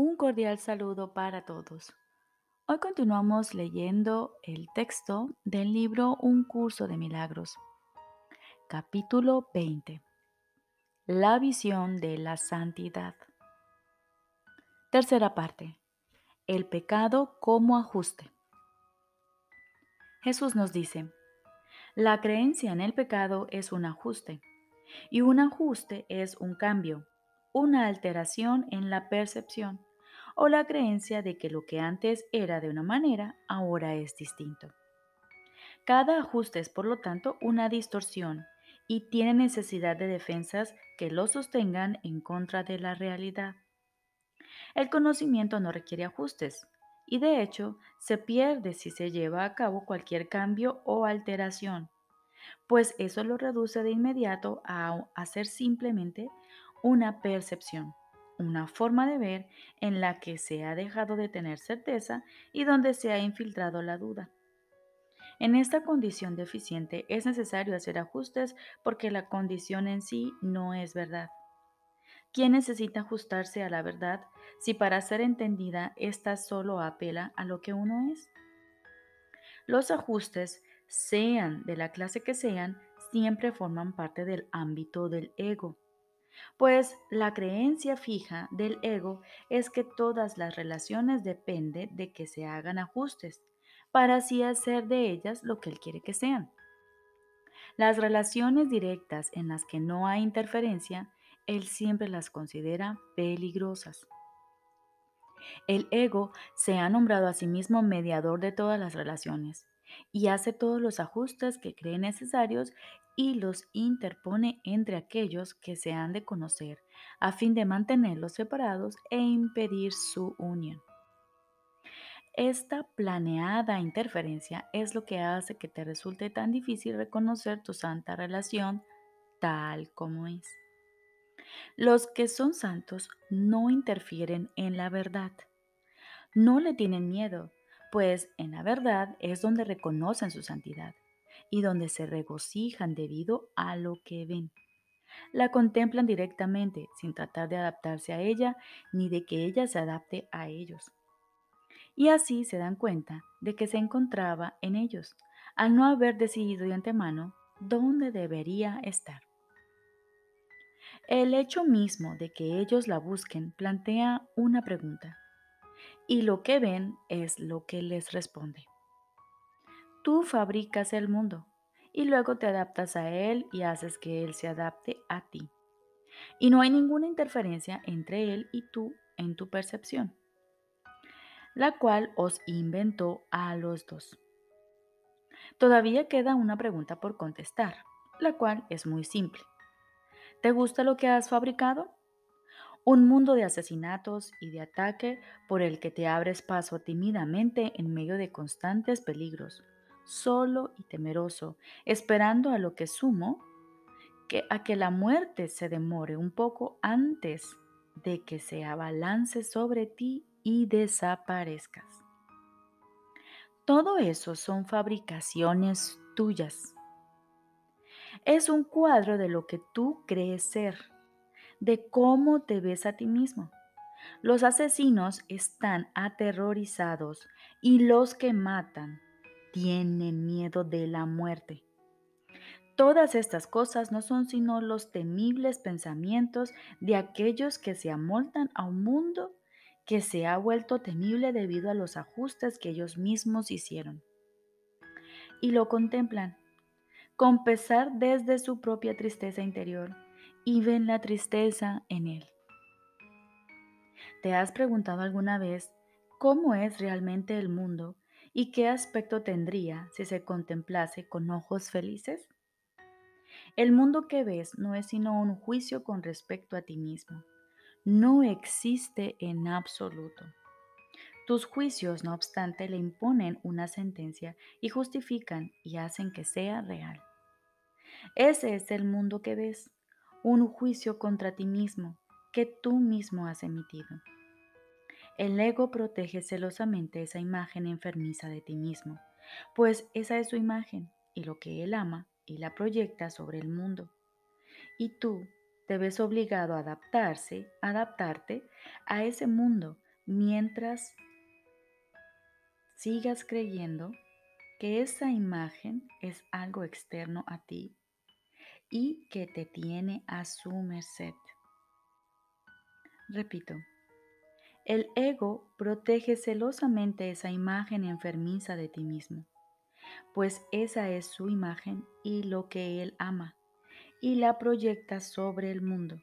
Un cordial saludo para todos. Hoy continuamos leyendo el texto del libro Un curso de milagros, capítulo 20. La visión de la santidad. Tercera parte. El pecado como ajuste. Jesús nos dice, la creencia en el pecado es un ajuste y un ajuste es un cambio, una alteración en la percepción o la creencia de que lo que antes era de una manera ahora es distinto. Cada ajuste es por lo tanto una distorsión y tiene necesidad de defensas que lo sostengan en contra de la realidad. El conocimiento no requiere ajustes y de hecho se pierde si se lleva a cabo cualquier cambio o alteración, pues eso lo reduce de inmediato a hacer simplemente una percepción una forma de ver en la que se ha dejado de tener certeza y donde se ha infiltrado la duda. En esta condición deficiente es necesario hacer ajustes porque la condición en sí no es verdad. ¿Quién necesita ajustarse a la verdad si para ser entendida ésta solo apela a lo que uno es? Los ajustes, sean de la clase que sean, siempre forman parte del ámbito del ego pues la creencia fija del ego es que todas las relaciones dependen de que se hagan ajustes, para así hacer de ellas lo que él quiere que sean. Las relaciones directas en las que no hay interferencia, él siempre las considera peligrosas. El ego se ha nombrado a sí mismo mediador de todas las relaciones y hace todos los ajustes que cree necesarios y los interpone entre aquellos que se han de conocer, a fin de mantenerlos separados e impedir su unión. Esta planeada interferencia es lo que hace que te resulte tan difícil reconocer tu santa relación tal como es. Los que son santos no interfieren en la verdad. No le tienen miedo, pues en la verdad es donde reconocen su santidad y donde se regocijan debido a lo que ven. La contemplan directamente, sin tratar de adaptarse a ella ni de que ella se adapte a ellos. Y así se dan cuenta de que se encontraba en ellos, al no haber decidido de antemano dónde debería estar. El hecho mismo de que ellos la busquen plantea una pregunta, y lo que ven es lo que les responde. Tú fabricas el mundo y luego te adaptas a él y haces que él se adapte a ti. Y no hay ninguna interferencia entre él y tú en tu percepción, la cual os inventó a los dos. Todavía queda una pregunta por contestar, la cual es muy simple. ¿Te gusta lo que has fabricado? Un mundo de asesinatos y de ataque por el que te abres paso tímidamente en medio de constantes peligros solo y temeroso, esperando a lo que sumo, que a que la muerte se demore un poco antes de que se abalance sobre ti y desaparezcas. Todo eso son fabricaciones tuyas. Es un cuadro de lo que tú crees ser, de cómo te ves a ti mismo. Los asesinos están aterrorizados y los que matan tienen miedo de la muerte. Todas estas cosas no son sino los temibles pensamientos de aquellos que se amoltan a un mundo que se ha vuelto temible debido a los ajustes que ellos mismos hicieron. Y lo contemplan, con pesar desde su propia tristeza interior, y ven la tristeza en él. ¿Te has preguntado alguna vez cómo es realmente el mundo ¿Y qué aspecto tendría si se contemplase con ojos felices? El mundo que ves no es sino un juicio con respecto a ti mismo. No existe en absoluto. Tus juicios, no obstante, le imponen una sentencia y justifican y hacen que sea real. Ese es el mundo que ves, un juicio contra ti mismo que tú mismo has emitido. El ego protege celosamente esa imagen enfermiza de ti mismo, pues esa es su imagen y lo que él ama y la proyecta sobre el mundo. Y tú te ves obligado a adaptarse, adaptarte a ese mundo mientras sigas creyendo que esa imagen es algo externo a ti y que te tiene a su merced. Repito, el ego protege celosamente esa imagen enfermiza de ti mismo, pues esa es su imagen y lo que él ama, y la proyecta sobre el mundo.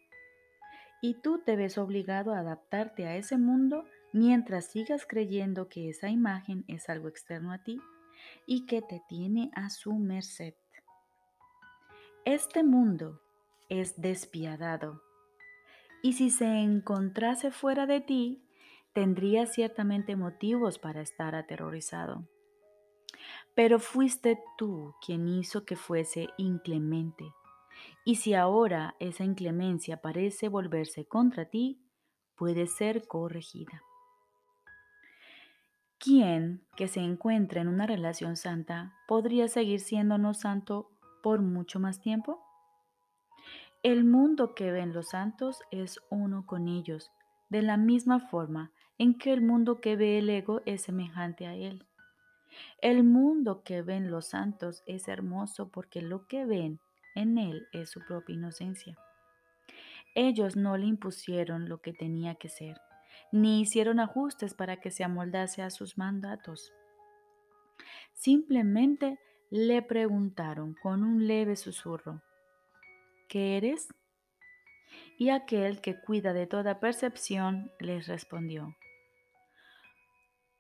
Y tú te ves obligado a adaptarte a ese mundo mientras sigas creyendo que esa imagen es algo externo a ti y que te tiene a su merced. Este mundo es despiadado y si se encontrase fuera de ti, tendría ciertamente motivos para estar aterrorizado. Pero fuiste tú quien hizo que fuese inclemente. Y si ahora esa inclemencia parece volverse contra ti, puede ser corregida. ¿Quién que se encuentra en una relación santa podría seguir siendo no santo por mucho más tiempo? El mundo que ven los santos es uno con ellos, de la misma forma en que el mundo que ve el ego es semejante a él. El mundo que ven los santos es hermoso porque lo que ven en él es su propia inocencia. Ellos no le impusieron lo que tenía que ser ni hicieron ajustes para que se amoldase a sus mandatos. Simplemente le preguntaron con un leve susurro, ¿qué eres? Y aquel que cuida de toda percepción les respondió,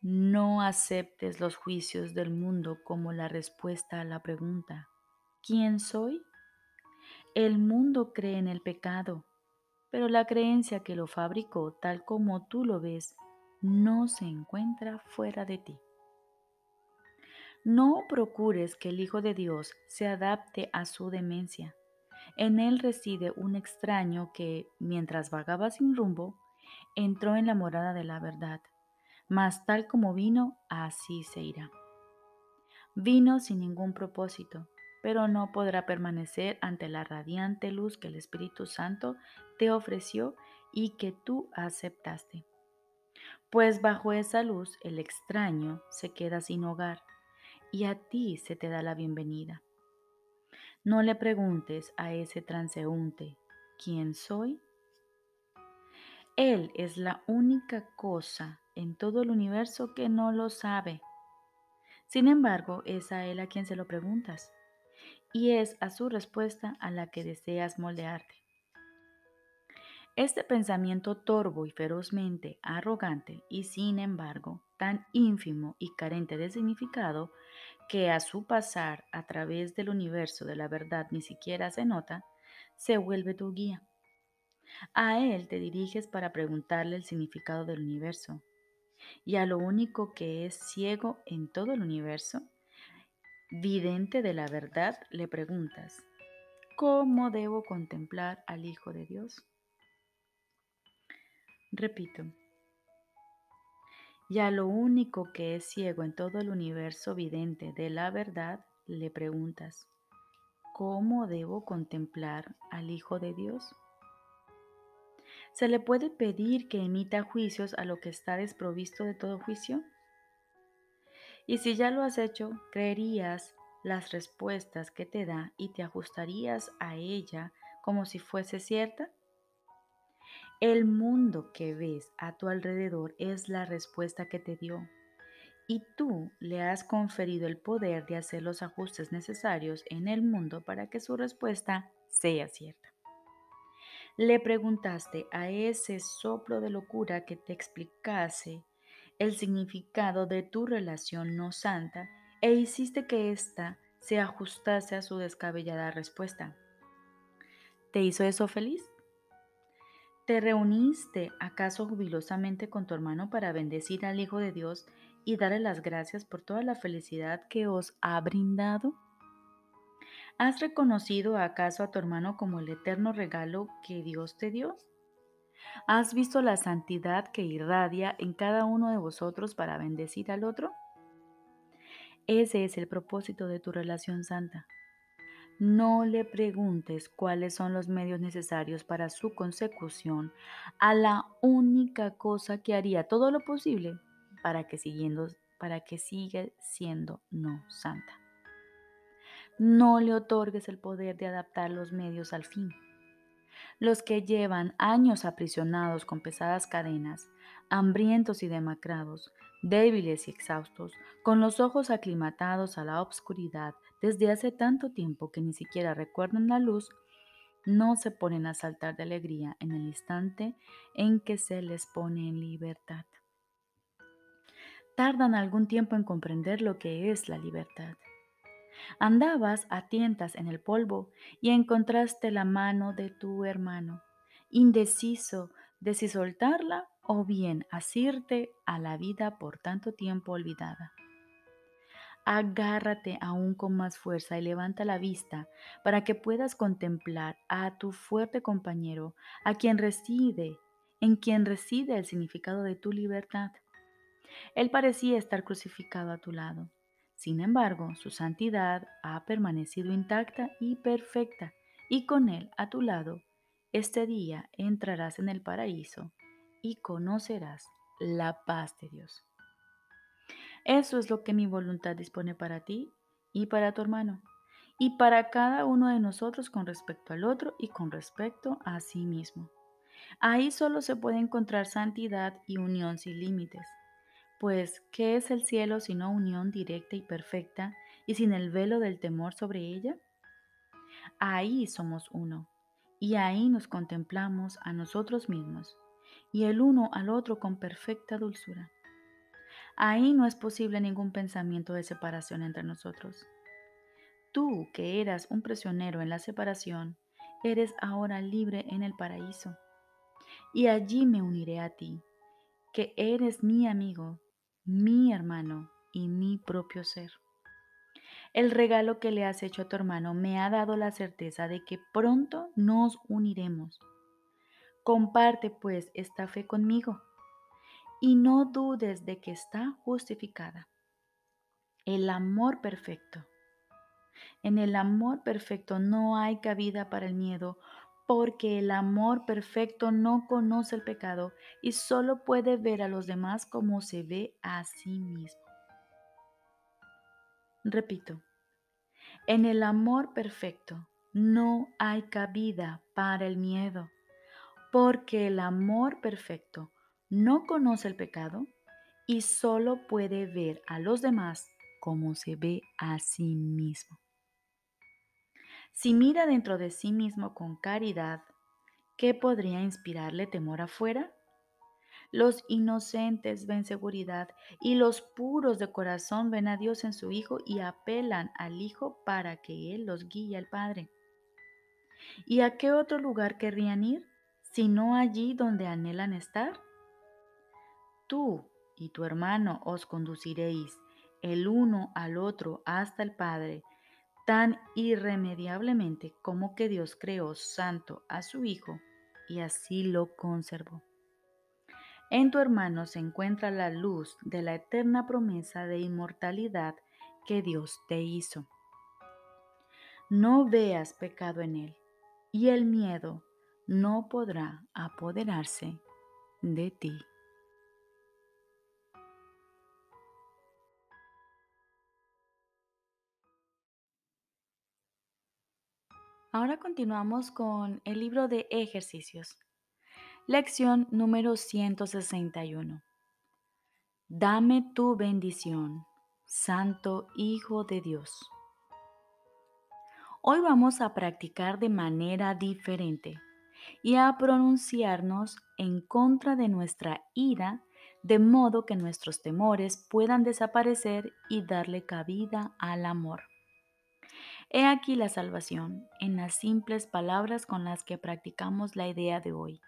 no aceptes los juicios del mundo como la respuesta a la pregunta, ¿quién soy? El mundo cree en el pecado pero la creencia que lo fabricó tal como tú lo ves no se encuentra fuera de ti. No procures que el Hijo de Dios se adapte a su demencia. En él reside un extraño que, mientras vagaba sin rumbo, entró en la morada de la verdad, mas tal como vino, así se irá. Vino sin ningún propósito, pero no podrá permanecer ante la radiante luz que el Espíritu Santo te ofreció y que tú aceptaste. Pues bajo esa luz el extraño se queda sin hogar y a ti se te da la bienvenida. No le preguntes a ese transeúnte, ¿quién soy? Él es la única cosa en todo el universo que no lo sabe. Sin embargo, es a Él a quien se lo preguntas y es a su respuesta a la que deseas moldearte. Este pensamiento torvo y ferozmente arrogante y sin embargo tan ínfimo y carente de significado que a su pasar a través del universo de la verdad ni siquiera se nota, se vuelve tu guía. A él te diriges para preguntarle el significado del universo y a lo único que es ciego en todo el universo vidente de la verdad, le preguntas, ¿cómo debo contemplar al Hijo de Dios? Repito, y a lo único que es ciego en todo el universo vidente de la verdad, le preguntas, ¿cómo debo contemplar al Hijo de Dios? ¿Se le puede pedir que emita juicios a lo que está desprovisto de todo juicio? Y si ya lo has hecho, creerías las respuestas que te da y te ajustarías a ella como si fuese cierta? El mundo que ves a tu alrededor es la respuesta que te dio y tú le has conferido el poder de hacer los ajustes necesarios en el mundo para que su respuesta sea cierta. Le preguntaste a ese soplo de locura que te explicase el significado de tu relación no santa e hiciste que ésta se ajustase a su descabellada respuesta. ¿Te hizo eso feliz? ¿Te reuniste acaso jubilosamente con tu hermano para bendecir al Hijo de Dios y darle las gracias por toda la felicidad que os ha brindado? ¿Has reconocido acaso a tu hermano como el eterno regalo que Dios te dio? ¿Has visto la santidad que irradia en cada uno de vosotros para bendecir al otro? Ese es el propósito de tu relación santa. No le preguntes cuáles son los medios necesarios para su consecución a la única cosa que haría todo lo posible para que, siguiendo, para que siga siendo no santa. No le otorgues el poder de adaptar los medios al fin. Los que llevan años aprisionados con pesadas cadenas, hambrientos y demacrados, débiles y exhaustos, con los ojos aclimatados a la obscuridad desde hace tanto tiempo que ni siquiera recuerdan la luz, no se ponen a saltar de alegría en el instante en que se les pone en libertad. Tardan algún tiempo en comprender lo que es la libertad. Andabas a tientas en el polvo y encontraste la mano de tu hermano, indeciso de si soltarla o bien asirte a la vida por tanto tiempo olvidada. Agárrate aún con más fuerza y levanta la vista para que puedas contemplar a tu fuerte compañero, a quien reside, en quien reside el significado de tu libertad. Él parecía estar crucificado a tu lado sin embargo, su santidad ha permanecido intacta y perfecta, y con Él a tu lado, este día entrarás en el paraíso y conocerás la paz de Dios. Eso es lo que mi voluntad dispone para ti y para tu hermano, y para cada uno de nosotros con respecto al otro y con respecto a sí mismo. Ahí solo se puede encontrar santidad y unión sin límites. Pues, ¿qué es el cielo sino unión directa y perfecta y sin el velo del temor sobre ella? Ahí somos uno, y ahí nos contemplamos a nosotros mismos, y el uno al otro con perfecta dulzura. Ahí no es posible ningún pensamiento de separación entre nosotros. Tú, que eras un prisionero en la separación, eres ahora libre en el paraíso. Y allí me uniré a ti, que eres mi amigo mi hermano y mi propio ser. El regalo que le has hecho a tu hermano me ha dado la certeza de que pronto nos uniremos. Comparte pues esta fe conmigo y no dudes de que está justificada. El amor perfecto. En el amor perfecto no hay cabida para el miedo porque el amor perfecto no conoce el pecado y solo puede ver a los demás como se ve a sí mismo. Repito, en el amor perfecto no hay cabida para el miedo, porque el amor perfecto no conoce el pecado y solo puede ver a los demás como se ve a sí mismo. Si mira dentro de sí mismo con caridad, ¿qué podría inspirarle temor afuera? Los inocentes ven seguridad y los puros de corazón ven a Dios en su Hijo y apelan al Hijo para que Él los guíe al Padre. ¿Y a qué otro lugar querrían ir sino allí donde anhelan estar? Tú y tu hermano os conduciréis el uno al otro hasta el Padre tan irremediablemente como que Dios creó santo a su Hijo y así lo conservó. En tu hermano se encuentra la luz de la eterna promesa de inmortalidad que Dios te hizo. No veas pecado en él, y el miedo no podrá apoderarse de ti. Ahora continuamos con el libro de ejercicios. Lección número 161. Dame tu bendición, Santo Hijo de Dios. Hoy vamos a practicar de manera diferente y a pronunciarnos en contra de nuestra ira de modo que nuestros temores puedan desaparecer y darle cabida al amor. He aquí la salvación en las simples palabras con las que practicamos la idea de hoy.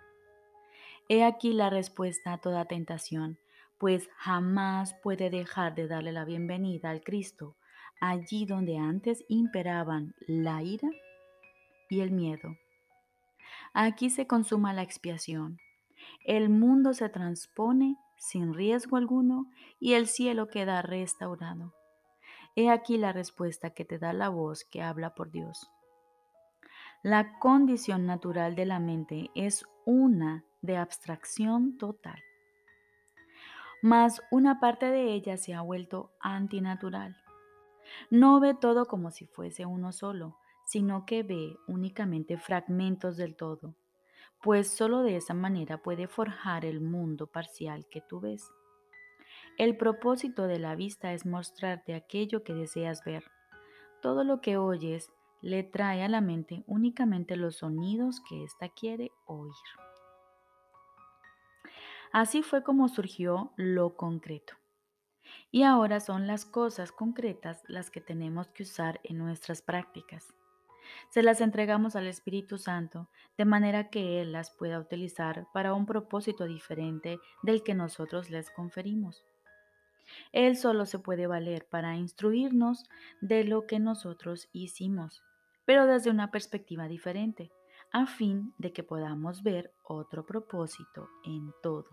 He aquí la respuesta a toda tentación, pues jamás puede dejar de darle la bienvenida al Cristo allí donde antes imperaban la ira y el miedo. Aquí se consuma la expiación. El mundo se transpone sin riesgo alguno y el cielo queda restaurado. He aquí la respuesta que te da la voz que habla por Dios. La condición natural de la mente es una de abstracción total. Mas una parte de ella se ha vuelto antinatural. No ve todo como si fuese uno solo, sino que ve únicamente fragmentos del todo, pues solo de esa manera puede forjar el mundo parcial que tú ves. El propósito de la vista es mostrarte aquello que deseas ver. Todo lo que oyes le trae a la mente únicamente los sonidos que ésta quiere oír. Así fue como surgió lo concreto. Y ahora son las cosas concretas las que tenemos que usar en nuestras prácticas. Se las entregamos al Espíritu Santo de manera que Él las pueda utilizar para un propósito diferente del que nosotros les conferimos. Él solo se puede valer para instruirnos de lo que nosotros hicimos pero desde una perspectiva diferente, a fin de que podamos ver otro propósito en todo.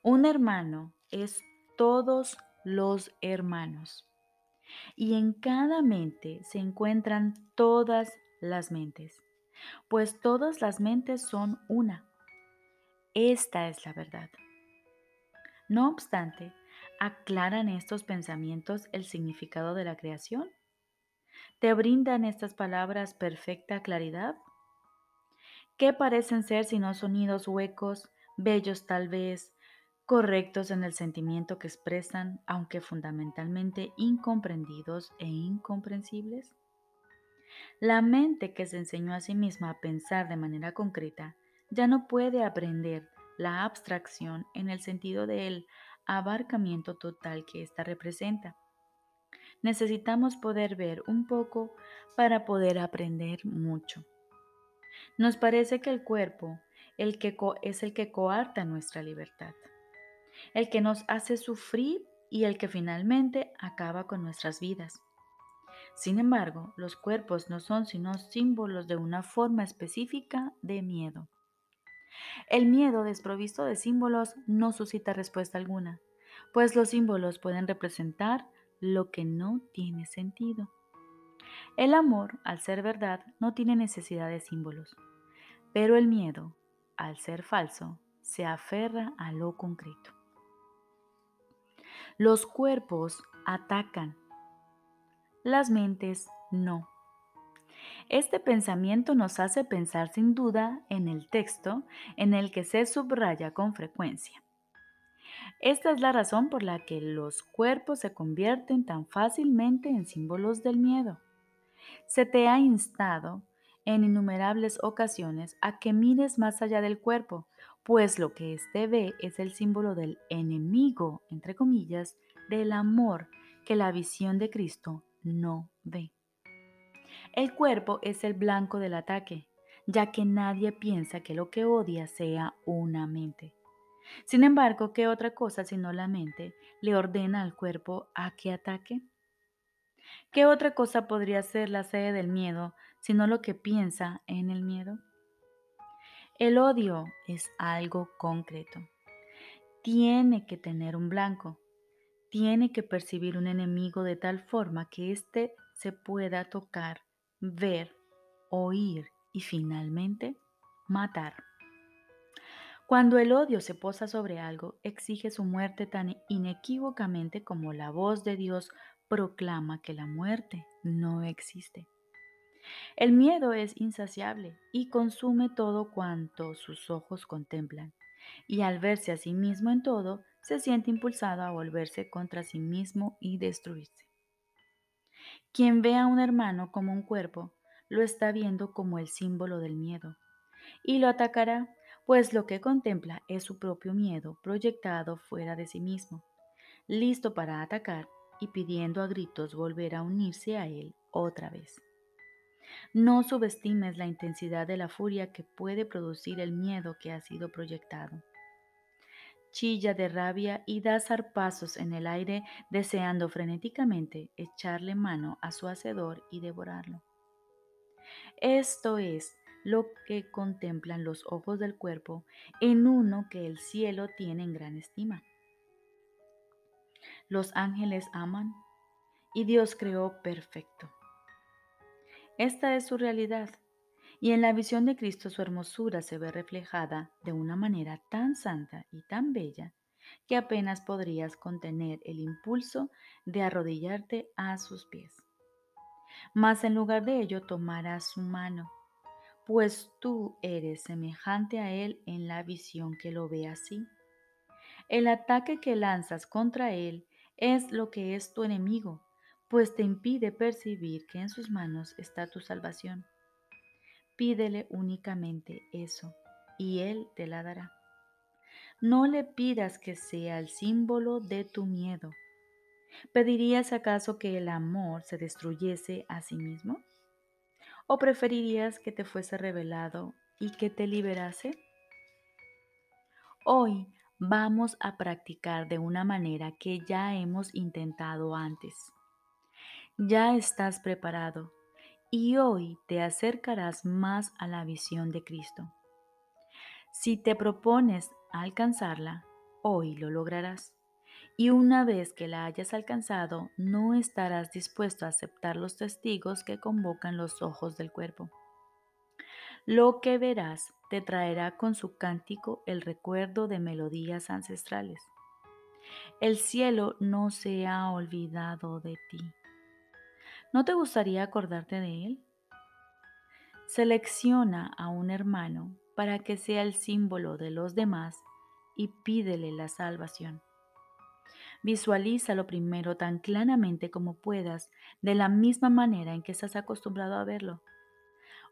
Un hermano es todos los hermanos, y en cada mente se encuentran todas las mentes, pues todas las mentes son una. Esta es la verdad. No obstante, ¿aclaran estos pensamientos el significado de la creación? ¿Te brindan estas palabras perfecta claridad? ¿Qué parecen ser sino sonidos huecos, bellos tal vez, correctos en el sentimiento que expresan, aunque fundamentalmente incomprendidos e incomprensibles? La mente que se enseñó a sí misma a pensar de manera concreta ya no puede aprender la abstracción en el sentido del abarcamiento total que ésta representa necesitamos poder ver un poco para poder aprender mucho. Nos parece que el cuerpo el que es el que coarta nuestra libertad, el que nos hace sufrir y el que finalmente acaba con nuestras vidas. Sin embargo, los cuerpos no son sino símbolos de una forma específica de miedo. El miedo desprovisto de símbolos no suscita respuesta alguna, pues los símbolos pueden representar lo que no tiene sentido. El amor, al ser verdad, no tiene necesidad de símbolos, pero el miedo, al ser falso, se aferra a lo concreto. Los cuerpos atacan, las mentes no. Este pensamiento nos hace pensar sin duda en el texto en el que se subraya con frecuencia. Esta es la razón por la que los cuerpos se convierten tan fácilmente en símbolos del miedo. Se te ha instado en innumerables ocasiones a que mires más allá del cuerpo, pues lo que éste ve es el símbolo del enemigo, entre comillas, del amor que la visión de Cristo no ve. El cuerpo es el blanco del ataque, ya que nadie piensa que lo que odia sea una mente. Sin embargo, ¿qué otra cosa sino la mente le ordena al cuerpo a que ataque? ¿Qué otra cosa podría ser la sede del miedo sino lo que piensa en el miedo? El odio es algo concreto. Tiene que tener un blanco. Tiene que percibir un enemigo de tal forma que éste se pueda tocar, ver, oír y finalmente matar. Cuando el odio se posa sobre algo, exige su muerte tan inequívocamente como la voz de Dios proclama que la muerte no existe. El miedo es insaciable y consume todo cuanto sus ojos contemplan, y al verse a sí mismo en todo, se siente impulsado a volverse contra sí mismo y destruirse. Quien ve a un hermano como un cuerpo, lo está viendo como el símbolo del miedo, y lo atacará pues lo que contempla es su propio miedo proyectado fuera de sí mismo, listo para atacar y pidiendo a gritos volver a unirse a él otra vez. No subestimes la intensidad de la furia que puede producir el miedo que ha sido proyectado. Chilla de rabia y da zarpazos en el aire deseando frenéticamente echarle mano a su hacedor y devorarlo. Esto es lo que contemplan los ojos del cuerpo en uno que el cielo tiene en gran estima. Los ángeles aman y Dios creó perfecto. Esta es su realidad. Y en la visión de Cristo su hermosura se ve reflejada de una manera tan santa y tan bella que apenas podrías contener el impulso de arrodillarte a sus pies. Mas en lugar de ello tomarás su mano, pues tú eres semejante a Él en la visión que lo ve así. El ataque que lanzas contra Él es lo que es tu enemigo, pues te impide percibir que en sus manos está tu salvación. Pídele únicamente eso, y Él te la dará. No le pidas que sea el símbolo de tu miedo. ¿Pedirías acaso que el amor se destruyese a sí mismo? ¿O preferirías que te fuese revelado y que te liberase? Hoy vamos a practicar de una manera que ya hemos intentado antes. Ya estás preparado y hoy te acercarás más a la visión de Cristo. Si te propones alcanzarla, hoy lo lograrás. Y una vez que la hayas alcanzado, no estarás dispuesto a aceptar los testigos que convocan los ojos del cuerpo. Lo que verás te traerá con su cántico el recuerdo de melodías ancestrales. El cielo no se ha olvidado de ti. ¿No te gustaría acordarte de él? Selecciona a un hermano para que sea el símbolo de los demás y pídele la salvación. Visualízalo primero tan claramente como puedas, de la misma manera en que estás acostumbrado a verlo.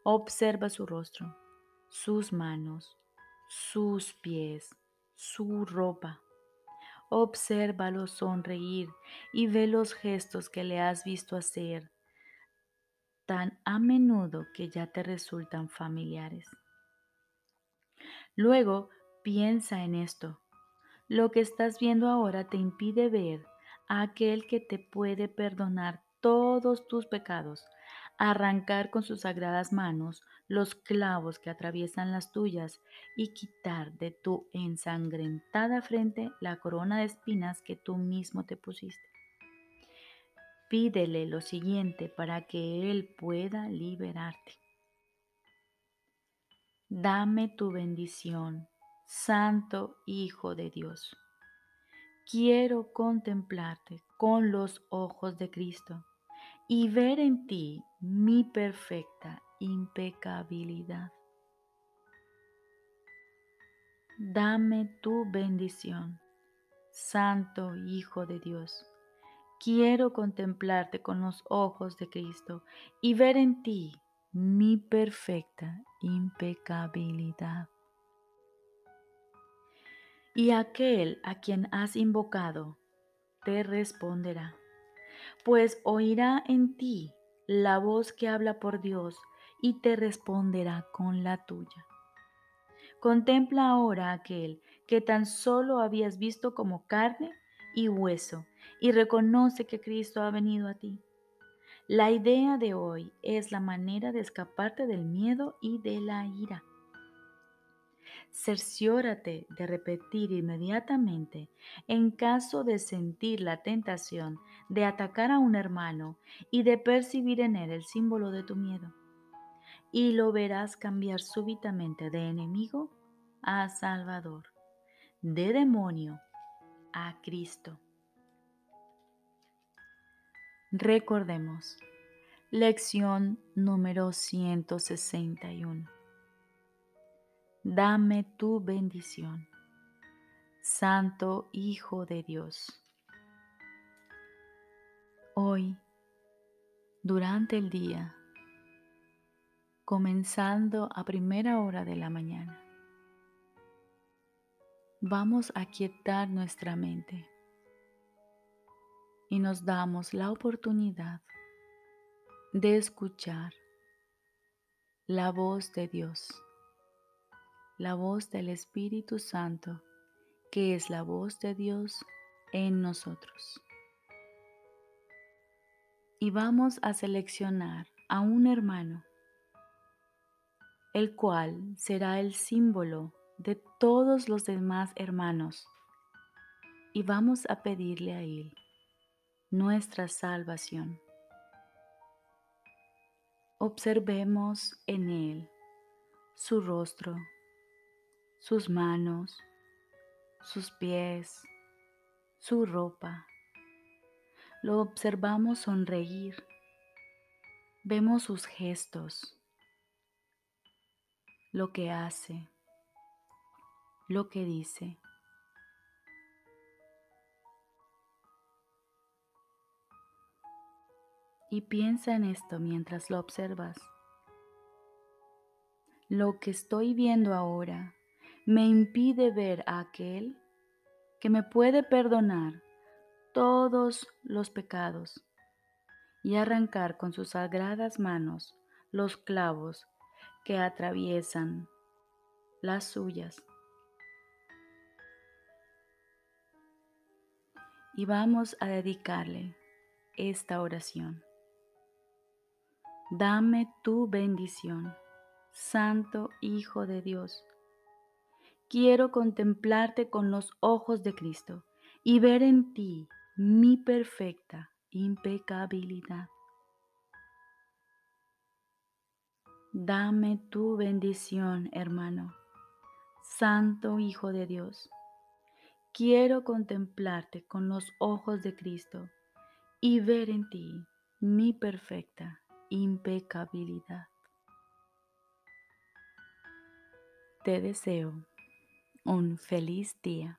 Observa su rostro, sus manos, sus pies, su ropa. Obsérvalo sonreír y ve los gestos que le has visto hacer tan a menudo que ya te resultan familiares. Luego piensa en esto. Lo que estás viendo ahora te impide ver a aquel que te puede perdonar todos tus pecados, arrancar con sus sagradas manos los clavos que atraviesan las tuyas y quitar de tu ensangrentada frente la corona de espinas que tú mismo te pusiste. Pídele lo siguiente para que Él pueda liberarte. Dame tu bendición, Santo Hijo de Dios. Quiero contemplarte con los ojos de Cristo y ver en ti mi perfecta impecabilidad. Dame tu bendición, Santo Hijo de Dios. Quiero contemplarte con los ojos de Cristo y ver en ti mi perfecta impecabilidad. Y aquel a quien has invocado te responderá, pues oirá en ti la voz que habla por Dios y te responderá con la tuya. Contempla ahora aquel que tan solo habías visto como carne y hueso y reconoce que Cristo ha venido a ti la idea de hoy es la manera de escaparte del miedo y de la ira. Cerciórate de repetir inmediatamente en caso de sentir la tentación de atacar a un hermano y de percibir en él el símbolo de tu miedo. Y lo verás cambiar súbitamente de enemigo a Salvador, de demonio a Cristo. Recordemos, lección número 161. Dame tu bendición, Santo Hijo de Dios. Hoy, durante el día, comenzando a primera hora de la mañana, vamos a quietar nuestra mente y nos damos la oportunidad de escuchar la voz de Dios, la voz del Espíritu Santo, que es la voz de Dios en nosotros. Y vamos a seleccionar a un hermano, el cual será el símbolo de todos los demás hermanos, y vamos a pedirle a él nuestra salvación. Observemos en Él su rostro, sus manos, sus pies, su ropa. Lo observamos sonreír. Vemos sus gestos, lo que hace, lo que dice. Y piensa en esto mientras lo observas. Lo que estoy viendo ahora me impide ver a aquel que me puede perdonar todos los pecados y arrancar con sus sagradas manos los clavos que atraviesan las suyas. Y vamos a dedicarle esta oración. Dame tu bendición, Santo Hijo de Dios. Quiero contemplarte con los ojos de Cristo y ver en ti mi perfecta impecabilidad. Dame tu bendición, hermano, Santo Hijo de Dios. Quiero contemplarte con los ojos de Cristo y ver en ti mi perfecta impecabilidad. Te deseo un feliz día.